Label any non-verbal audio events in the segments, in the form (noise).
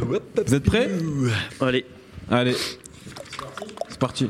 Vous êtes prêts Allez. Allez. C'est parti.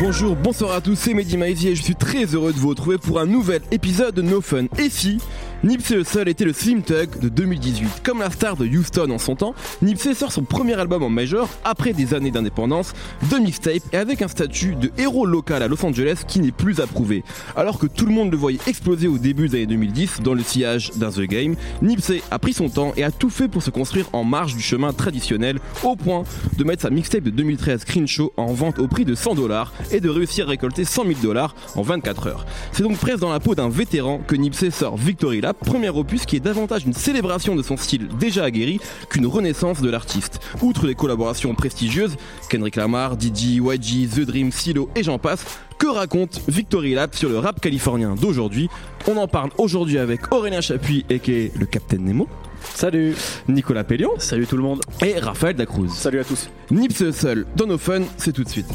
Bonjour, bonsoir à tous, c'est Mehdi Maizy et je suis très heureux de vous retrouver pour un nouvel épisode de No Fun. Et si Nipsey Hussle était le Slim Tug de 2018. Comme la star de Houston en son temps, Nipsey sort son premier album en major après des années d'indépendance, de mixtape et avec un statut de héros local à Los Angeles qui n'est plus approuvé. Alors que tout le monde le voyait exploser au début des années 2010 dans le sillage d'un The Game, Nipsey a pris son temps et a tout fait pour se construire en marge du chemin traditionnel au point de mettre sa mixtape de 2013 Crenshaw en vente au prix de 100 dollars et de réussir à récolter 100 000 dollars en 24 heures. C'est donc presque dans la peau d'un vétéran que Nipsey sort Victory Lap, premier opus qui est davantage une célébration de son style déjà aguerri qu'une renaissance de l'artiste. Outre les collaborations prestigieuses, Kendrick Lamar, Didi, YG, The Dream, Silo et j'en passe, que raconte Victory Lap sur le rap californien d'aujourd'hui? On en parle aujourd'hui avec Aurélien Chapuis et le Captain Nemo. Salut Nicolas Pellion. Salut tout le monde. Et Raphaël Dacruz. Salut à tous. Nipsey seul dans nos fun, c'est tout de suite.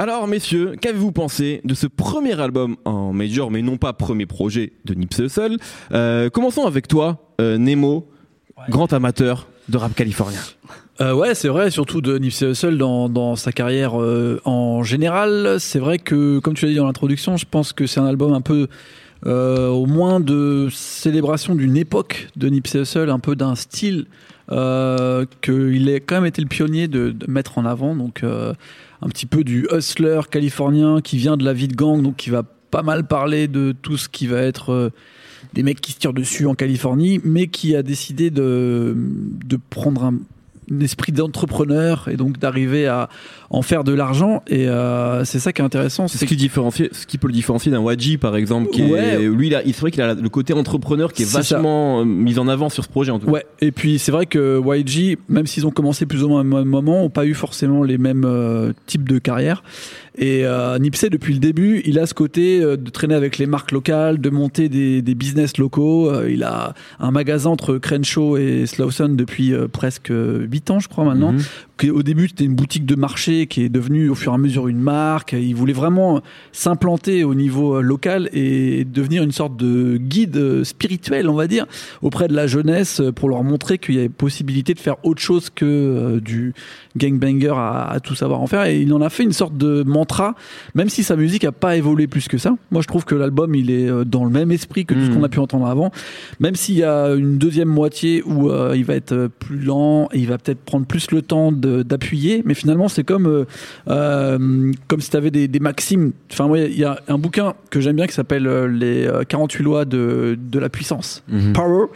Alors messieurs, qu'avez-vous pensé de ce premier album en major, mais non pas premier projet de Nipsey Hussle euh, Commençons avec toi, euh, Nemo, grand amateur de rap californien. Euh, ouais, c'est vrai, surtout de Nipsey Hussle dans, dans sa carrière euh, en général. C'est vrai que, comme tu l'as dit dans l'introduction, je pense que c'est un album un peu au moins de célébration d'une époque de Nipsey Hussle, un peu d'un style euh, qu'il a quand même été le pionnier de, mettre en avant. Donc euh, un petit peu du hustler californien qui vient de la vie de gang, donc qui va pas mal parler de tout ce qui va être euh, des mecs qui se tirent dessus en Californie, mais qui a décidé de, de prendre un esprit d'entrepreneur et donc d'arriver à en faire de l'argent et euh, c'est ça qui est intéressant C'est ce qui différencie, ce qui peut le différencier d'un Wadji par exemple, qui Ouais. est, lui, il il- c'est vrai qu'il a le côté entrepreneur qui est, vachement euh, mis en avant sur ce projet en tout cas. Ouais, et puis c'est vrai que YG, même s'ils ont commencé plus ou moins au même moment, ont pas eu forcément les mêmes euh, types de carrière. Et euh, Nipsey, depuis le début, il a ce côté euh, de traîner avec les marques locales, de monter des, des business locaux. Euh, il a un magasin entre Crenshaw et Slawson depuis presque 8 ans, je crois maintenant. Mhm. Au début, c'était une boutique de marché qui est devenue au fur et à mesure une marque. Il voulait vraiment s'implanter au niveau euh, local et devenir une sorte de guide euh, spirituel, on va dire, auprès de la jeunesse euh, pour leur montrer qu'il y avait possibilité de faire autre chose que du gangbanger à, à tout savoir en faire. Et il en a fait une sorte de mantra, même si sa musique a pas évolué plus que ça. Moi, je trouve que l'album, il est dans le même esprit que tout ce Mhm. qu'on a pu entendre avant, même s'il y a une deuxième moitié où euh, il va être plus lent et il va peut-être prendre plus le temps de- d'appuyer. Mais finalement, c'est comme euh, euh, comme si tu avais des, des maximes. Enfin, ouais, il y a un bouquin que j'aime bien qui s'appelle euh, les euh, 48 lois de, de la puissance, Mhm. Power,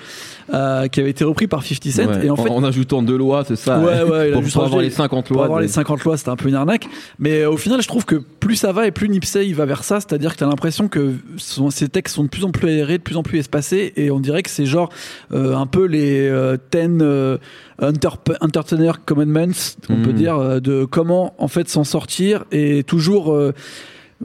euh, qui avait été repris par 50 Cent. Ouais. Et en fait, en ajoutant deux lois, c'est ça. Ouais, hein, ouais, pour, juste pour avoir les 50 pour lois. avoir de- les 50 lois, c'était un peu une arnaque. Mais au final, je trouve que plus ça va et plus Nipsey il va vers ça. C'est-à-dire que tu as l'impression que son, ses textes sont de plus en plus aérés, de plus en plus espacés. Et on dirait que c'est genre euh, un peu les euh, 10 euh, Enter- Entertainer Commandments, on peut dire, euh, de comment en fait s'en sortir et toujours euh,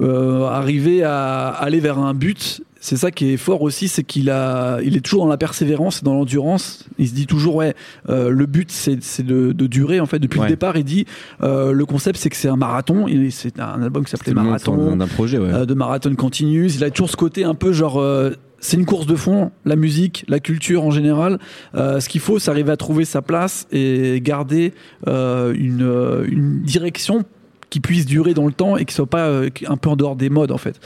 euh, arriver à aller vers un but. C'est ça qui est fort aussi, c'est qu'il a, il est toujours dans la persévérance, et dans l'endurance. Il se dit toujours, ouais, euh, le but c'est c'est de, de durer. En fait, depuis Ouais. le départ, il dit, euh, le concept c'est que c'est un marathon. Et C'est un album qui s'appelait nom Marathon, d'un projet, ouais. euh, de marathon continuous. Il a toujours ce côté un peu genre. C'est une course de fond, la musique, la culture en général. Euh, ce qu'il faut, c'est arriver à trouver sa place et garder euh, euh, une direction qui puisse durer dans le temps et qui soit pas euh, un peu en dehors des modes en fait.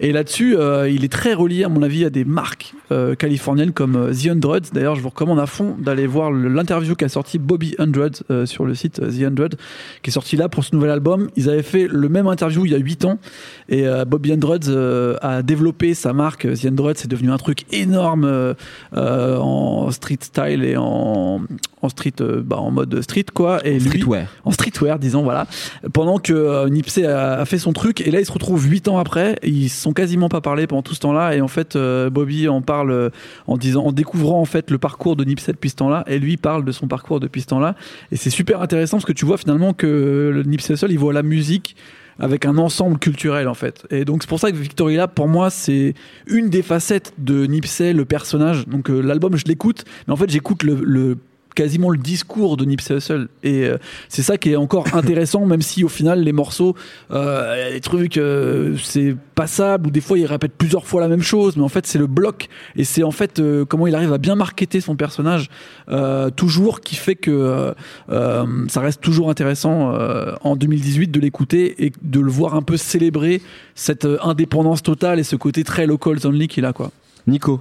Et là-dessus, euh, il est très relié à mon avis à des marques euh, californiennes comme The Hundreds. D'ailleurs, je vous recommande à fond d'aller voir l'interview qu'a sorti Bobby Hundreds sur le site The Hundred, qui est sorti là pour ce nouvel album. Ils avaient fait le même interview il y a 8 ans et Bobby Hundreds a développé sa marque The Hundreds. C'est devenu un truc énorme en street style et en, en street, bah, en mode street quoi. Et Streetwear. en streetwear, disons, voilà. Pendant que euh, Nipsey a, fait son truc, et là, il se retrouve huit ans après, ils sont quasiment pas parlé pendant tout ce temps-là, et en fait, euh, Bobby en parle euh, en disant, en découvrant en fait le parcours de Nipsey depuis ce temps-là, et lui parle de son parcours depuis ce temps-là, et c'est super intéressant parce que tu vois finalement que le Nipsey seul, il voit la musique avec un ensemble culturel en fait. Et donc c'est pour ça que Victory Lab pour moi c'est une des facettes de Nipsey le personnage. Donc l'album je l'écoute, mais en fait j'écoute le quasiment le discours de Nipsey Hussle. Et euh, c'est ça qui est encore (coughs) intéressant même si au final les morceaux euh, les trucs euh, c'est passable ou des fois il répète plusieurs fois la même chose mais en fait c'est le bloc. Et c'est en fait euh, comment il arrive à bien marketer son personnage euh, toujours qui fait que euh, ça reste toujours intéressant en 2018 de l'écouter et de le voir un peu célébrer cette indépendance totale et ce côté très local only qu'il a quoi. Nico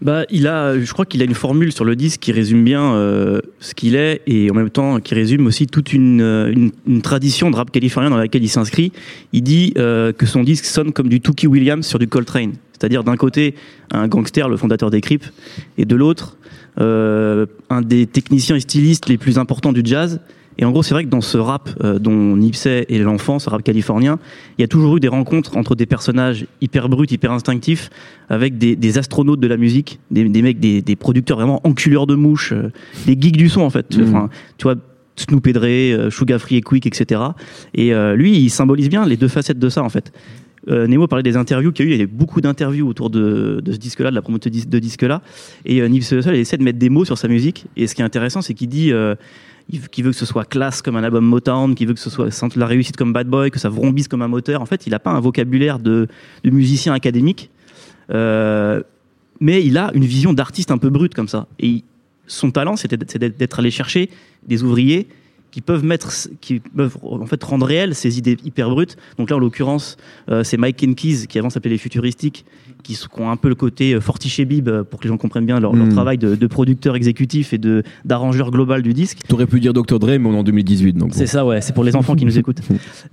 bah, il a, je crois qu'il a une formule sur le disque qui résume bien euh, ce qu'il est et en même temps qui résume aussi toute une, euh, tradition de rap californien dans laquelle il s'inscrit. Il dit euh, que son disque sonne comme du Tookie Williams sur du Coltrane, c'est-à-dire d'un côté un gangster, le fondateur des Crips, et de l'autre un des techniciens et stylistes les plus importants du jazz. Et en gros, c'est vrai que dans ce rap euh, dont Nipsey est l'enfant, ce rap californien, il y a toujours eu des rencontres entre des personnages hyper bruts, hyper instinctifs, avec des, des astronautes de la musique, des, des mecs, des, des, producteurs vraiment enculeurs de mouches, euh, des geeks du son en fait. Mmh. Enfin, tu vois, Snoop et Dre, euh, Sugar Free et Quick, etc. Et euh, lui, il symbolise bien les deux facettes de ça en fait. Euh, Nemo parlait des interviews qu'il y a eu, il y a eu beaucoup d'interviews autour de, ce disque-là, de la promo de, dis- de disque-là. Et euh, Nipsey Hussle essaie de mettre des mots sur sa musique. Et ce qui est intéressant, c'est qu'il dit euh, il- qu'il veut que ce soit classe comme un album Motown, qu'il veut que ce soit sente la réussite comme Bad Boy, que ça vrombisse comme un moteur. En fait, il n'a pas un vocabulaire de, musicien académique, euh, mais il a une vision d'artiste un peu brute comme ça. Et son talent, c'est d'être allé chercher des ouvriers qui peuvent mettre, qui peuvent en fait rendre réelles ces idées hyper brutes. Donc là, en l'occurrence, euh, c'est Mike Keys qui avant s'appelait les Futuristiques, qui, qui ont un peu le côté euh, Fortiche et Bib euh, pour que les gens comprennent bien leur, leur Mm. travail de, de producteur exécutif et de d'arrangeur global du disque. T'aurais pu dire Dr. Dre, mais on est en 2018, donc. bon. C'est ça, ouais. C'est pour les enfants qui nous (laughs) écoutent.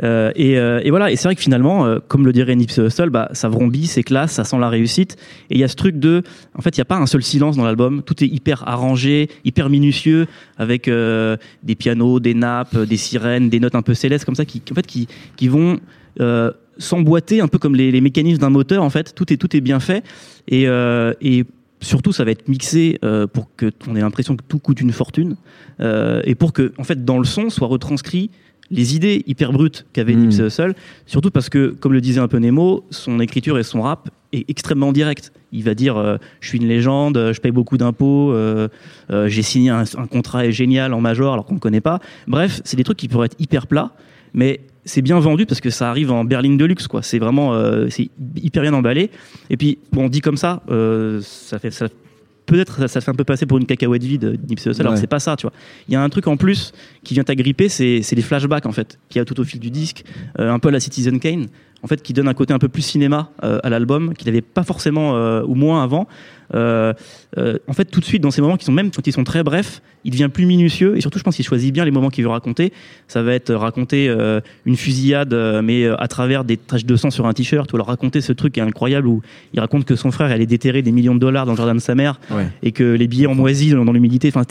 Euh, et, euh, et voilà. Et c'est vrai que finalement, comme le dirait Nipsey Hussle, bah, ça vrombit, c'est classe, ça sent la réussite. Et il y a ce truc de, en fait, il n'y a pas un seul silence dans l'album. Tout est hyper arrangé, hyper minutieux, avec des pianos, des nappes, des sirènes, des notes un peu célestes comme ça, qui, en fait, qui, qui vont euh, s'emboîter un peu comme les, les mécanismes d'un moteur. En fait, tout est tout est bien fait. Et, euh, et surtout, ça va être mixé euh, pour que on ait l'impression que tout coûte une fortune euh, et pour que, en fait, dans le son, soit retranscrit les idées hyper brutes qu'avait Mm. Nipsey Hussle, surtout parce que, comme le disait un peu Nemo, son écriture et son rap est extrêmement direct. Il va dire euh, je suis une légende, euh, je paye beaucoup d'impôts, euh, euh, j'ai signé un, un contrat génial en major alors qu'on ne connaît pas. Bref, c'est des trucs qui pourraient être hyper plats, mais c'est bien vendu parce que ça arrive en berline de luxe quoi. C'est vraiment c'est hyper bien emballé. Et puis bon, dit comme ça, ça fait ça peut-être ça, ça fait un peu passer pour une cacahuète vide Hussle. Alors Ouais. c'est pas ça, tu vois. Il y a un truc en plus qui vient t'agripper, c'est c'est les flashbacks en fait, qu'il y a tout au fil du disque, un peu à la Citizen Kane, en fait, qui donne un côté un peu plus cinéma euh, à l'album, qu'il n'avait pas forcément euh, ou moins avant. Euh, euh, en fait, tout de suite, dans ces moments qui sont même quand ils sont très brefs, il devient plus minutieux et surtout, je pense qu'il choisit bien les moments qu'il veut raconter. Ça va être raconter une fusillade, mais à travers des taches de sang sur un t-shirt, ou alors raconter ce truc qui est incroyable où il raconte que son frère allait déterrer des millions de dollars dans le jardin de sa mère Ouais. et que les billets en moisi dans, dans l'humidité. Enfin,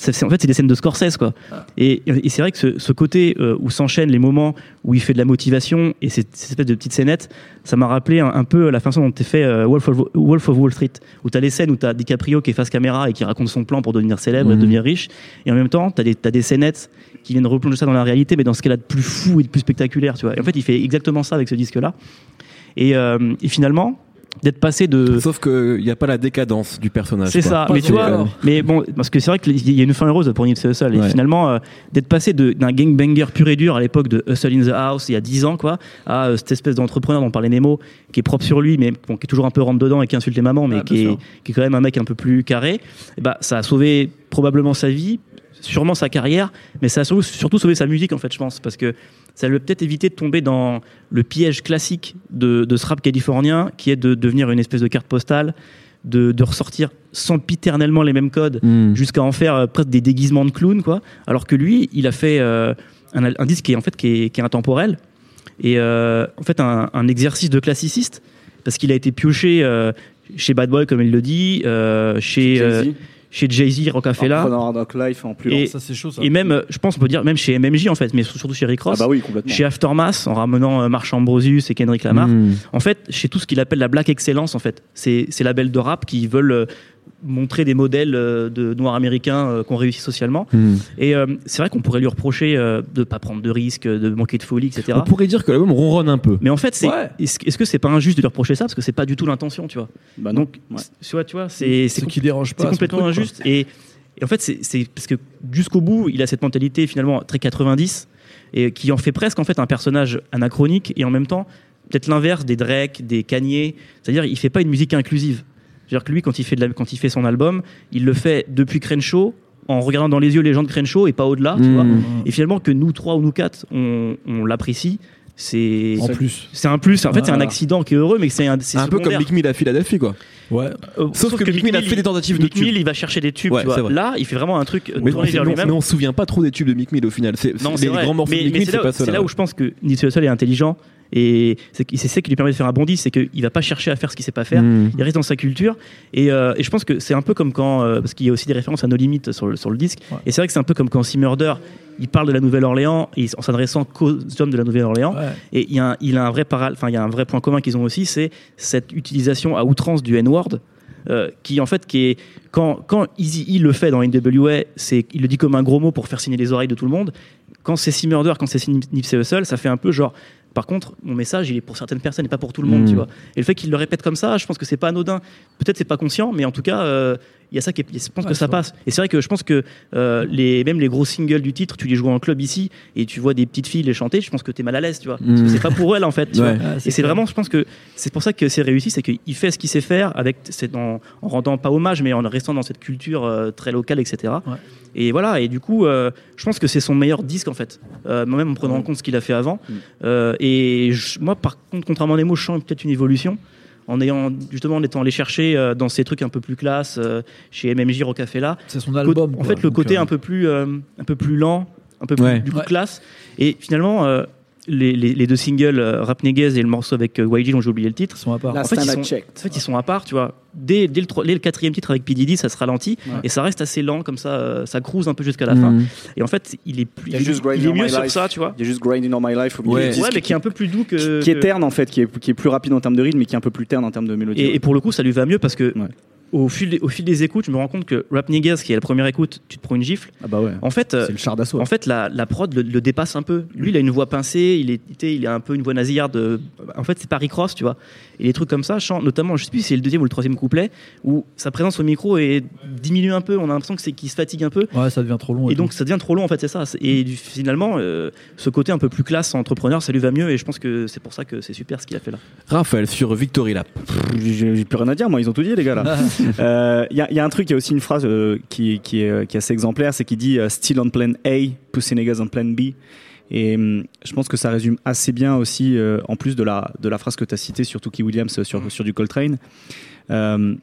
c'est- en fait, c'est des scènes de Scorsese, quoi. Et, et c'est vrai que ce, ce côté euh, où s'enchaînent les moments où il fait de la motivation et ces, ces espèces de petites scénettes, ça m'a rappelé un, un peu la façon dont t'es fait euh, Wolf, of, Wolf of Wall Street, où t'as des scènes où t'as DiCaprio qui est face caméra et qui raconte son plan pour devenir célèbre et Mhm. devenir riche, et en même temps, t'as des, t'as des scénettes qui viennent replonger ça dans la réalité, mais dans ce qu'elle a de plus fou et de plus spectaculaire, tu vois. Et en fait, il fait exactement ça avec ce disque-là. Et, euh, et finalement, d'être passé de Sauf qu'il n'y a pas la décadence du personnage. c'est ça, Pas mais tu vois, mais bon, parce que c'est vrai qu'il y a une fin heureuse pour Nipsey Hussle et Ouais. finalement euh, d'être passé de- d'un gangbanger pur et dur à l'époque de Hustle in the House il y a 10 ans quoi, à euh, cette espèce d'entrepreneur dont parlait Nemo, qui est propre sur lui mais bon, qui est toujours un peu rentre dedans et qui insulte les mamans, mais Ah, qui, est, qui est quand même un mec un peu plus carré. Et bah ça a sauvé probablement sa vie, sûrement sa carrière, mais ça a surtout- surtout sauvé sa musique en fait, je pense, parce que ça lui a peut-être évité de tomber dans le piège classique de, de ce rap californien, qui est de devenir une espèce de carte postale, de, de ressortir sempiternellement les mêmes codes, Hmm. jusqu'à en faire euh, presque des déguisements de clown, quoi. Alors que lui, il a fait euh, un, un disque qui est en fait qui est, qui est intemporel et euh, en fait un, un exercice de classiciste parce qu'il a été pioché euh, chez Bad Boy comme il le dit, euh, chez chez Jay-Z, Rock Life en plus Et- lent. Ça, c'est chaud, ça. Et même, je pense, on peut dire, même chez MMJ en fait, mais surtout chez Rick Ah Ross, bah oui, complètement. chez Aftermath, en ramenant euh, Marshall Ambrosius et Kendrick Lamar. Hmm. En fait, chez tout ce qu'il appelle la black excellence, en fait, c'est ces labels de rap qui veulent euh, montrer des modèles euh, de noirs américains euh, qui ont réussi socialement. Hmm. Et euh, c'est vrai qu'on pourrait lui reprocher euh, de pas prendre de risques, de manquer de folie, etc. On pourrait dire que l'album ronronne un peu. Mais en fait, c'est Ouais. est-ce est-ce que c'est pas injuste de lui reprocher ça? Parce que c'est pas du tout l'intention, tu vois. Bah non. Donc, Ouais. tu vois, tu vois, c'est ce c'est qui dérange pas. c'est complètement truc, injuste. Et, Et en fait, c'est- c'est parce que jusqu'au bout, il a cette mentalité finalement très 90 et qui en fait presque en fait un personnage anachronique et en même temps peut-être l'inverse des Drake, des Kanye. C'est-à-dire, il fait pas une musique inclusive. C'est-à-dire que lui, quand il fait de la- quand il fait son album, il le fait depuis Crenshaw en regardant dans les yeux les gens de Crenshaw et pas au-delà. tu Mmh. vois. Et finalement, que nous trois ou nous quatre, on, on l'apprécie, c'est En plus. c'est un plus. En fait, c'est un accident qui est heureux, mais que c'est un, c'est Un peu comme. Mick Mill à Philadelphie, quoi. Ouais. Euh, Sauf que Mick Mill a fait des tentatives de Mick tubes. Mill, il va chercher des tubes. Ouais, tu vois. c'est vrai. Là, il fait vraiment un truc Mais, tourné vers mais on- lui-même. mais on se souvient pas trop des tubes de Mick Mill au final. C'est, Non, les, c'est vrai. grands morceaux mais, de Mick mais Mill, c'est c'est là, pas c'est là où je pense que Nipsey Hussle est intelligent et c'est ça qui lui permet de faire un bondi, c'est qu'il va pas chercher à faire ce qu'il sait pas faire. Mmh. Il reste dans sa culture et, euh, et je pense que c'est un peu comme quand euh, parce qu'il y a aussi des références à No Limit sur le, sur le disque Ouais. et c'est vrai que c'est un peu comme quand Murder il parle de la Nouvelle-Orléans en s'adressant qu'aux hommes de la Nouvelle-Orléans Ouais. et il y a un, il a un vrai paral- enfin il y a un vrai point commun qu'ils ont aussi c'est cette utilisation à outrance du N-word euh, qui en fait qui est quand quand Easy E le fait dans NWA c'est il le dit comme un gros mot pour faire signer les oreilles de tout le monde quand c'est Murder quand c'est Nip- Nipsey Hussle ça fait un peu genre par contre, mon message, il est pour certaines personnes et pas pour tout le monde, tu vois. Et le fait qu'il le répète comme ça, je pense que c'est pas anodin. Peut-être c'est pas conscient, mais en tout cas, euh, il y a ça qui est, je pense Ouais, que ça passe. Et c'est vrai que je pense que euh, les, même les gros singles du titre, tu les joues en club ici et tu vois des petites filles les chanter, je pense que t'es mal à l'aise, tu vois. Parce que Mm. c'est pas pour elles en fait. tu Ouais. vois. Ah, Et c'est vraiment, je pense que c'est pour ça que c'est réussi, c'est qu'il fait ce qu'il sait faire avec, c'est en, en rendant pas hommage, mais en restant dans cette culture euh, très locale, etc. Ouais. Et voilà. Et du coup, euh, je pense que c'est son meilleur disque en fait. Euh, même en prenant en compte ce qu'il a fait avant. Mm. Euh, et je- moi, par contre, contrairement à Nemo, je sens peut-être une évolution. En ayant justement en étant allé chercher euh, dans ces trucs un peu plus classe euh, chez MMJ Rocafella, C'est son album. en quoi. fait le côté euh, un peu plus euh, un peu plus lent un peu plus Ouais. du coup Ouais. classe et finalement euh, les, les- les deux singles Rap Niggas et le morceau avec YG dont j'ai oublié le titre sont à part. Là, en fait, ils sont, en fait, ils sont à part, tu vois. Dès, dès le, dès le quatrième titre avec P. Diddy, ça se ralentit Ouais. et ça reste assez lent, comme ça, euh, ça cruise un peu jusqu'à la fin. Mmh. Et en fait, il est, plus, Il est on mieux My sur Life. ça, tu vois. Il y a juste Grinding on My Life au milieu Ouais. du disque, Ouais, mais qui est un peu plus doux que. qui est terne en fait, qui est, qui est plus rapide en termes de rythme, mais qui est un peu plus terne en termes de mélodie. Et, et pour le coup, ça lui va mieux parce que. Ouais. Au fil, des, au fil des écoutes, je me rends compte que Rap Niggas, qui est la première écoute, tu te prends une gifle. ah bah ouais, En fait, euh, c'est le char d'assaut. En fait, la, la prod le, le dépasse un peu. Lui, il a une voix pincée, il est, il a un peu une voix nasillarde. euh, En fait, c'est Paris Cross, tu vois. Et les trucs comme ça, chant- notamment, je sais plus si c'est le deuxième ou le troisième couplet, où sa présence au micro est, diminue un peu. On a l'impression que c'est qu'il se fatigue un peu. Ouais, ça devient trop long. Et donc, ça devient trop long, en fait, c'est ça. Et du- finalement, euh, ce côté un peu plus classe entrepreneur, ça lui va mieux. Et je pense que c'est pour ça que c'est super ce qu'il a fait là. Raphaël sur Victory Lap. J'ai plus rien à dire, moi, ils ont tout dit, les gars là. Il (laughs) y, a- y a un truc, il y a aussi une phrase euh, qui, qui, est, euh, qui est assez exemplaire, c'est qu'il dit euh, Still on plan A, Pussy Niggas on plan B. Et hum, je pense que ça résume assez bien aussi, euh, en plus de la, de la phrase que tu as citée sur Tookie Williams euh, sur, sur du Coltrane. Euh,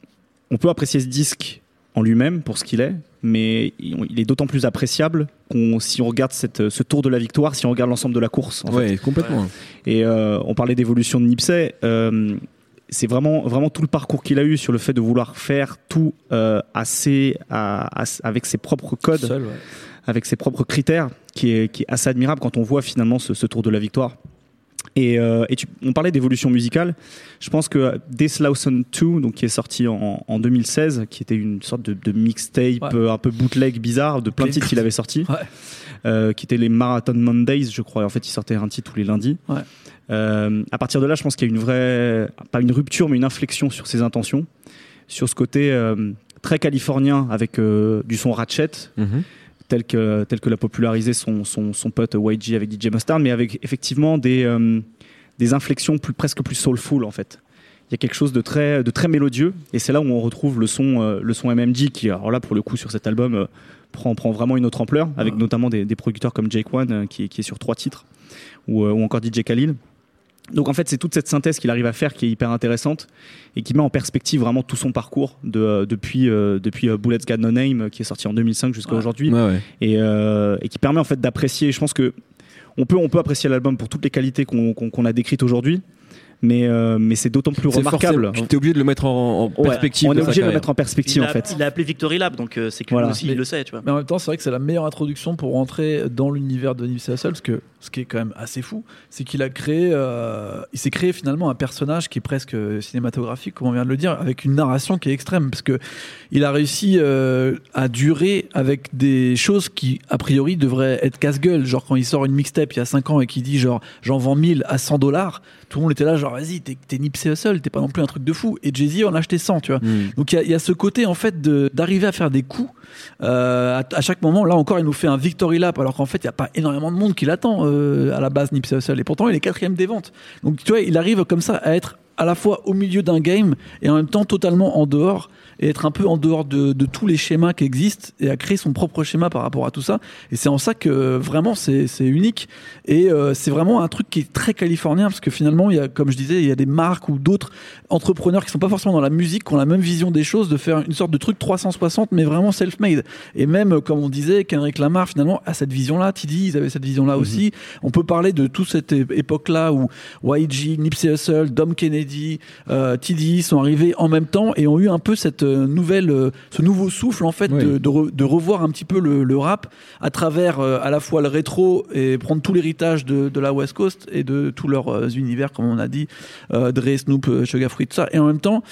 on peut apprécier ce disque en lui-même pour ce qu'il est, mais il est d'autant plus appréciable qu'on, si on regarde cette, ce tour de la victoire, si on regarde l'ensemble de la course. Ouais, complètement. Et euh, on parlait d'évolution de Nipsey. euh, c'est vraiment, vraiment tout le parcours qu'il a eu sur le fait de vouloir faire tout euh, assez, à- à- avec ses propres codes, Seul, ouais. avec ses propres critères, qui est, qui est assez admirable quand on voit finalement ce, ce tour de la victoire. Et, euh, et tu- on parlait d'évolution musicale. Je pense que This Lawson 2, donc qui est sorti en, en 2016, qui était une sorte de, de mixtape Ouais. euh, un peu bootleg bizarre de plein de titres qu'il avait sorti, Ouais. euh, qui étaient les Marathon Mondays, je crois. En fait, il sortait un titre tous les lundis. Ouais. Euh, à partir de là, je pense qu'il y a une vraie, pas une rupture, mais une inflexion sur ses intentions, sur ce côté euh, très californien avec euh, du son ratchet, Mhm. Tel que, tel que l'a popularisé son, son, son pote YG avec DJ Mustard, mais avec effectivement des, euh, des inflexions plus, presque plus soulful en fait. Il y a quelque chose de très, de très mélodieux, et c'est là où on retrouve le son, euh, le son MMG qui, alors là pour le coup sur cet album, euh, prend, prend vraiment une autre ampleur, avec Ouais. notamment des, des producteurs comme Jake One qui, est- qui est sur trois titres, ou, ou encore DJ Khalil. Donc en fait, c'est toute cette synthèse qu'il arrive à faire qui est hyper intéressante et qui met en perspective vraiment tout son parcours de, euh, depuis, euh, depuis euh, Bullets Got No Name qui est sorti en 2005 jusqu'à Ouais. aujourd'hui Ouais, ouais. et, euh, et qui permet en fait d'apprécier. Je pense que on peut, on peut apprécier l'album pour toutes les qualités qu'on a décrites aujourd'hui, mais, euh, mais c'est d'autant plus remarquable. forcément- T'es obligé de le mettre en, en Ouais, perspective. on est obligé de le mettre en perspective il, en fait. il a appelé Victory Lab, donc euh, c'est que Voilà. lui aussi Mais- il le sait, tu vois. Mais en même temps, c'est vrai que c'est la meilleure introduction pour rentrer dans l'univers de Nipsey Hussle, parce que ce qui est quand même assez fou, c'est qu'il a créé, euh, il s'est créé finalement un personnage qui est presque cinématographique, comme on vient de le dire, avec une narration qui est extrême, parce que il a réussi euh, à durer avec des choses qui a priori devraient être casse-gueule, genre quand il sort une mixtape il y a 5 ans et qu'il dit genre j'en vends 1000 à 100 dollars, tout le monde était là genre vas-y, t'es, t'es Nipsey Hussle, t'es pas non plus un truc de fou. Et Jay-Z en a acheté 100, tu vois. Mm. Donc il y a- il y, a ce côté en fait de- d'arriver à faire des coups euh, à, à chaque moment. Là encore, il nous fait un victory lap alors qu'en fait il n'y a pas énormément de monde qui l'attend euh, à la base Nipsey Hussle et pourtant il est quatrième des ventes. Donc tu vois, il arrive comme ça à être à la fois au milieu d'un game et en même temps totalement en dehors et être un peu en dehors de, de tous les schémas qui existent et à créer son propre schéma par rapport à tout ça. Et c'est en ça que vraiment c'est unique et euh, c'est vraiment un truc qui est très californien parce que finalement il y a, comme je disais, il y a des marques ou d'autres entrepreneurs qui sont pas forcément dans la musique, qui ont la même vision des choses, de faire une sorte de truc 360 mais vraiment self-made. Et même euh, comme on disait, Kendrick Lamar finalement a cette vision-là, Tidy ils avaient cette vision-là aussi. On peut parler de toute cette époque-là où YG, Nipsey Hussle, Dom Kennedy, euh, Tidy sont arrivés en même temps et ont eu un peu cette nouvelle, euh, ce nouveau souffle en fait Oui. de, de, re- de revoir un petit peu le, le rap à travers euh, à la fois le rétro et prendre tout l'héritage de, de la West Coast et de tous leurs euh, univers comme on a dit, euh, Dre, Snoop, euh, Sugar Free, tout ça, et en même temps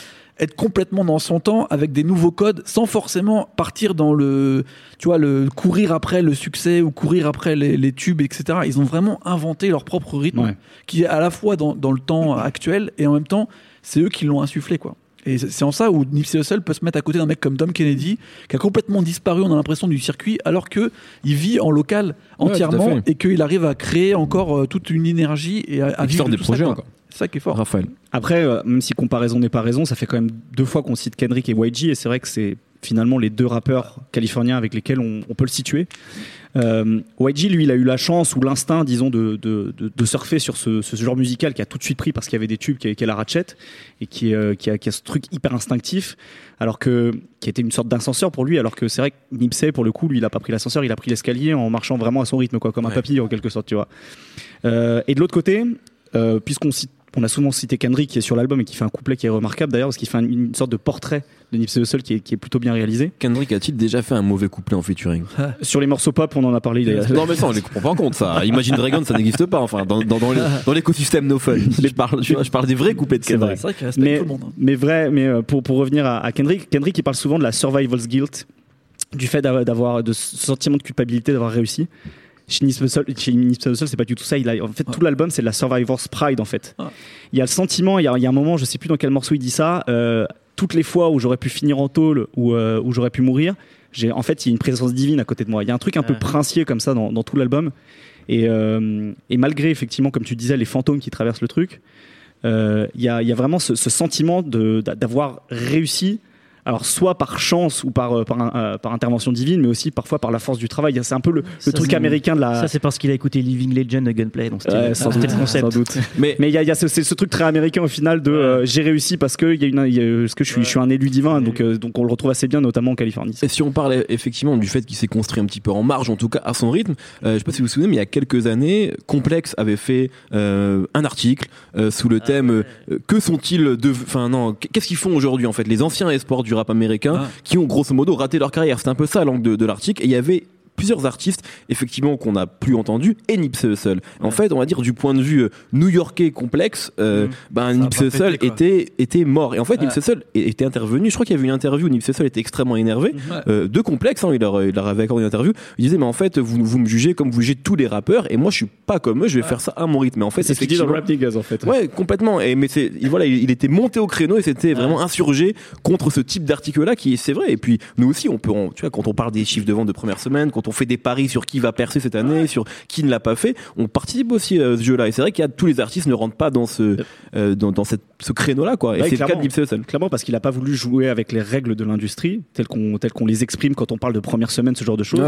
être complètement dans son temps avec des nouveaux codes sans forcément partir dans le tu vois le courir après le succès ou courir après les, les tubes etc ils ont vraiment inventé leur propre rythme Ouais. qui est à la fois dans, dans le temps actuel et en même temps c'est eux qui l'ont insufflé quoi et c'est en ça où Nipsey Hussle peut se mettre à côté d'un mec comme Dom Kennedy qui a complètement disparu on a l'impression du circuit alors que il vit en local entièrement et qu'il arrive à créer encore euh, toute une énergie et à, à Et vivre des tout ça, projets c'est ça qui est fort Raphaël. Après, euh, même si comparaison n'est pas raison, ça fait quand même deux fois qu'on cite Kendrick et YG, et c'est vrai que c'est finalement les deux rappeurs californiens avec lesquels on, on peut le situer. Euh, YG, lui, il a eu la chance ou l'instinct, disons, de, de, de- de surfer sur ce, ce genre musical qui a tout de suite pris parce qu'il y avait des tubes, qui est la Ratchet, et qui, euh, qui, a, qui a ce truc hyper instinctif, alors que qui était une sorte d'ascenseur pour lui, alors que c'est vrai que Nipsey, pour le coup, lui, il a pas pris l'ascenseur, il a pris l'escalier en marchant vraiment à son rythme, quoi, comme un Ouais. papy en quelque sorte, tu vois. Euh, et de l'autre côté, euh, puisqu'on cite on a souvent cité Kendrick qui est sur l'album et qui fait un couplet qui est remarquable d'ailleurs parce qu'il fait un- une sorte de portrait de Nipsey Hussle qui est, qui est plutôt bien réalisé. Kendrick a-t-il déjà fait un mauvais couplet en featuring? (laughs) Sur les morceaux pop, on en a parlé d'ailleurs. Non mais ça on les comprend pas en compte ça. Imagine Dragon ça n'existe pas enfin dans, dans, dans les- dans l'écosystème no fun. (laughs) Je parle, je, je parle des vrais couplets de vrai. Kendrick. c'est vrai qu'il respecte mais, tout le monde hein. mais vrai, mais euh, pour, pour revenir à, à Kendrick, Kendrick il parle souvent de la survival's guilt, du fait d'avoir- d'avoir de ce sentiment de culpabilité d'avoir réussi. Chez Nipsey Hussle, c'est pas du tout ça. Il a, en fait, tout l'album, c'est de la survivor's pride, en fait. Il y a le sentiment, il y a, il y a un moment, je sais plus dans quel morceau il dit ça, euh, toutes les fois où j'aurais pu finir en tôle ou euh, où j'aurais pu mourir, j'ai, en fait, il y a une présence divine à côté de moi. Il y a un truc un peu princier comme ça dans, dans tout l'album. Et, euh, et malgré, effectivement, comme tu disais, les fantômes qui traversent le truc, il y, a, il y a vraiment ce, ce sentiment de- d'a- d'avoir réussi, alors soit par chance ou par, euh, par, un- euh, par intervention divine, mais aussi parfois par la force du travail. C'est un peu le, le Ça, truc américain de la. Ça, c'est parce qu'il a écouté Living Legend de Gunplay. Donc c'était Ouais, sans c'était doute, le concept. sans doute. Mais il y a, il y a ce, c'est ce truc très américain au final de euh, j'ai réussi parce que, il y a une, y a- parce que je, suis, je suis un élu divin, donc, euh, donc on le retrouve assez bien, notamment en Californie. Et si on parle effectivement du fait qu'il s'est construit un petit peu en marge, en tout cas à son rythme, euh, je sais pas si vous vous souvenez, mais il y a quelques années, Complex avait fait euh, un article euh, sous le thème euh, que sont-ils de, enfin non, qu'est-ce qu'ils font aujourd'hui en fait les anciens espoirs du rap américain Ah. qui ont grosso modo raté leur carrière. C'était un peu ça l'angle de, de l'article. Et il y avait plusieurs artistes effectivement qu'on n'a plus entendu et Nipsey Hussle. En fait, on va dire du point de vue euh, new-yorkais complexe, euh, Mhm. ben Nipsey Hussle était était mort. Et en fait, Ouais. Nipsey Hussle était intervenu. Je crois qu'il y avait une interview où Nipsey Hussle était extrêmement énervé Ouais. euh, de complexe. Hein, il, leur, il leur avait accordé une interview. Il disait mais en fait vous vous me jugez comme vous jugez tous les rappeurs et moi je suis pas comme eux. Je vais faire ça à mon rythme. Mais en fait, C'est ce qu'il dit dans le Rap en fait. Ouais, complètement. Et mais c'est, il- voilà, il, il était monté au créneau et c'était vraiment insurgé contre ce type d'article-là qui, c'est vrai. Et puis nous aussi, on peut, tu vois, quand on parle des chiffres de vente de première semaine, quand on fait des paris sur qui va percer cette année, sur qui ne l'a pas fait, on participe aussi à ce jeu-là. Et c'est vrai qu'il y a tous les artistes ne rentrent pas dans ce, euh, dans, dans cette, ce créneau-là, quoi. Et Ouais, c'est le cas de clairement. Nipsey Hussle. Clairement parce qu'il a pas voulu jouer avec les règles de l'industrie telles qu'on telles qu'on les exprime quand on parle de première semaine, ce genre de choses.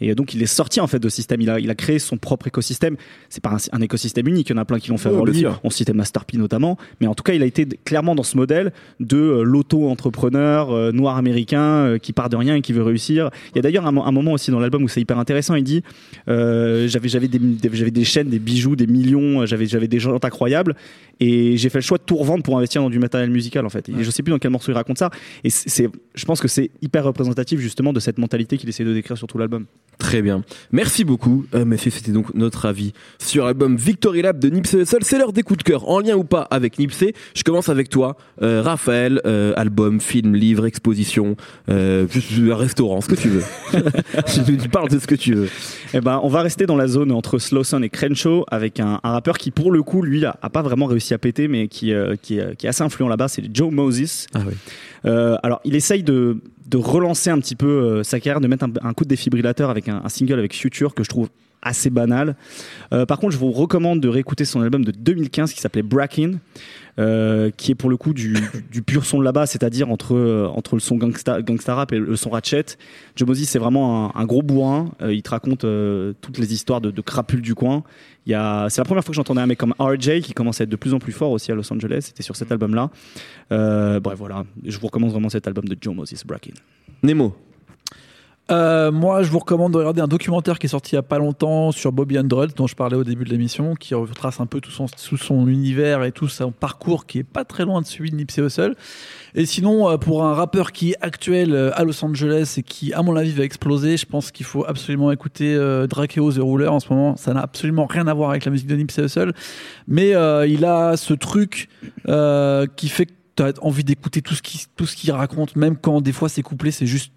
Et donc il est sorti en fait de ce système. Il a, il a créé son propre écosystème. C'est pas un, un écosystème unique. Il y en a plein qui l'ont fait avant lui. sûr. On citait Master P notamment. Mais en tout cas, il a été clairement dans ce modèle de euh, l'auto-entrepreneur euh, noir américain euh, qui part de rien et qui veut réussir. Il y a d'ailleurs un moment aussi dans l'album où c'est hyper intéressant. Il dit euh, j'avais j'avais des, des- j'avais des chaînes, des bijoux, des millions. J'avais j'avais des gens incroyables et j'ai fait le choix de tout revendre pour investir dans du matériel musical en fait. Et je sais plus dans quel morceau il raconte ça. Et c'est, je pense que c'est hyper représentatif justement de cette mentalité qu'il essaie de décrire sur tout l'album. Très bien. Merci beaucoup, euh. C'était donc notre avis sur l'album Victory Lab de Nipsey Hussle. C'est l'heure des coups de cœur, en lien ou pas avec Nipsey. Je commence avec toi, euh, Raphaël. euh, album, film, livre, exposition, euh, juste un restaurant, ce que tu veux. (laughs) (laughs) (laughs) tu, parle de ce que tu veux. Eh ben, on va rester dans la zone entre Slowson et Crenshaw avec un, un rappeur qui, pour le coup, lui, a, a pas vraiment réussi à péter, mais qui, euh, qui, est- qui est assez influent là-bas. C'est Joe Moses. Ah oui. Euh, alors, il essaye de, de relancer un petit peu euh, sa carrière, de mettre un, un coup de défibrillateur avec un, un single avec Future que je trouve assez banal. Euh, par contre, je vous recommande de réécouter son album de 2015 qui s'appelait Bracken, euh, qui est pour le coup du, pur son de là-bas, c'est-à-dire entre, euh, entre le son gangsta, gangsta rap et le son ratchet. Joe Moses, c'est vraiment un, un gros bourrin. Euh, il te raconte toutes les histoires de, de crapules du coin. C'est la première fois que j'entendais un mec comme RJ qui commence à être de plus en plus fort aussi à Los Angeles. C'était sur cet album-là. Euh, bref, voilà. Je vous recommande vraiment cet album de Joe Moses, Bracken. Nemo. Euh, moi, je vous recommande de regarder un documentaire qui est sorti il y a pas longtemps sur Bobby Undrud, dont je parlais au début de l'émission, qui retrace un peu tout son, tout son univers et tout son parcours qui est pas très loin de celui de Nipsey Hussle. Et sinon, euh, pour un rappeur qui est actuel euh, à Los Angeles et qui, à mon avis, va exploser, je pense qu'il faut absolument écouter euh, Drakeo The Ruler en ce moment. Ça n'a absolument rien à voir avec la musique de Nipsey Hussle, mais euh, il a ce truc euh, qui fait que tu as envie d'écouter tout ce qu'il tout ce qu'il raconte, même quand des fois ses couplets, c'est juste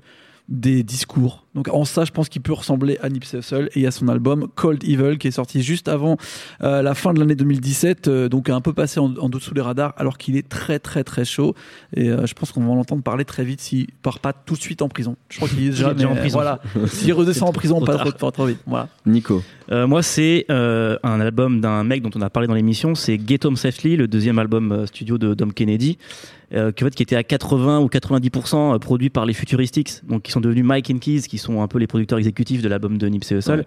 des discours. Donc en ça, je pense qu'il peut ressembler à Nipsey Hussle et à son album Cold Evil qui est sorti juste avant euh, la fin de l'année 2017, euh, donc un peu passé en, en dessous les radars, alors qu'il est très très très chaud. Et euh, je pense qu'on va l'entendre parler très vite s'il part pas tout de suite en prison. Je crois qu'il est déjà, (laughs) mais, en prison. Voilà, (laughs) s'il redescend en prison, trop pas trop, pas trop vite. Voilà. Nico. Euh, moi, c'est euh, un album d'un mec dont on a parlé dans l'émission, c'est Get Home Safely, le deuxième album euh, studio de Dom Kennedy, euh, qui, en fait, qui était à 80 ou 90% produit par les Futuristics, donc qui sont devenus Mike and Keys, qui sont un peu les producteurs exécutifs de l'album de Nipsey Hussle.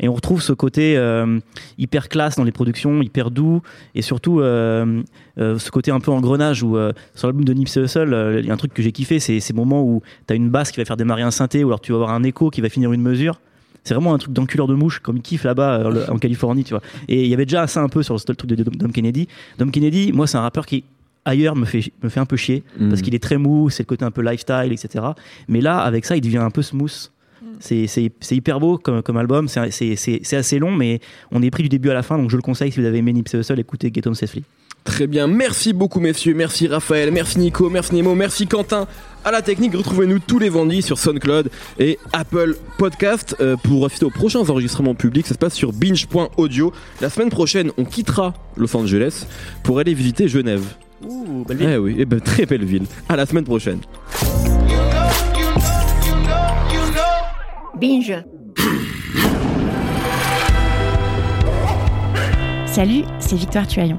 Et on retrouve ce côté euh, hyper classe dans les productions, hyper doux, et surtout euh, euh, ce côté un peu engrenage où sur l'album de Nipsey Hussle, il y a un truc que j'ai kiffé, c'est ces moments où t'as une basse qui va faire démarrer un synthé, ou alors tu vas avoir un écho qui va finir une mesure. C'est vraiment un truc d'enculeur de mouche, comme il kiffe là-bas euh, en Californie, tu vois. Et il y avait déjà ça un peu sur le truc de Dom Dom Kennedy. Dom Kennedy, moi, c'est un rappeur qui ailleurs me fait me fait un peu chier parce qu'il est très mou, c'est le côté un peu lifestyle, etc. Mais là, avec ça, il devient un peu smooth. C'est c'est- c'est hyper beau comme, comme album, c'est c'est- c'est- c'est assez long, mais on est pris du début à la fin, donc je le conseille si vous avez aimé Nipsey Hussle, écoutez Get Home Safely. Très bien, merci beaucoup messieurs, merci Raphaël, merci Nico, merci Nemo, merci Quentin. À la technique, retrouvez-nous tous les vendredis sur SoundCloud et Apple Podcast euh, pour assister aux prochains enregistrements publics. Ça se passe sur binge.audio. La semaine prochaine, on quittera Los Angeles pour aller visiter Genève. Ouh, Eh oui, eh ben, très belle ville. À la semaine prochaine. Binge. Salut, c'est Victoire Tuaillon.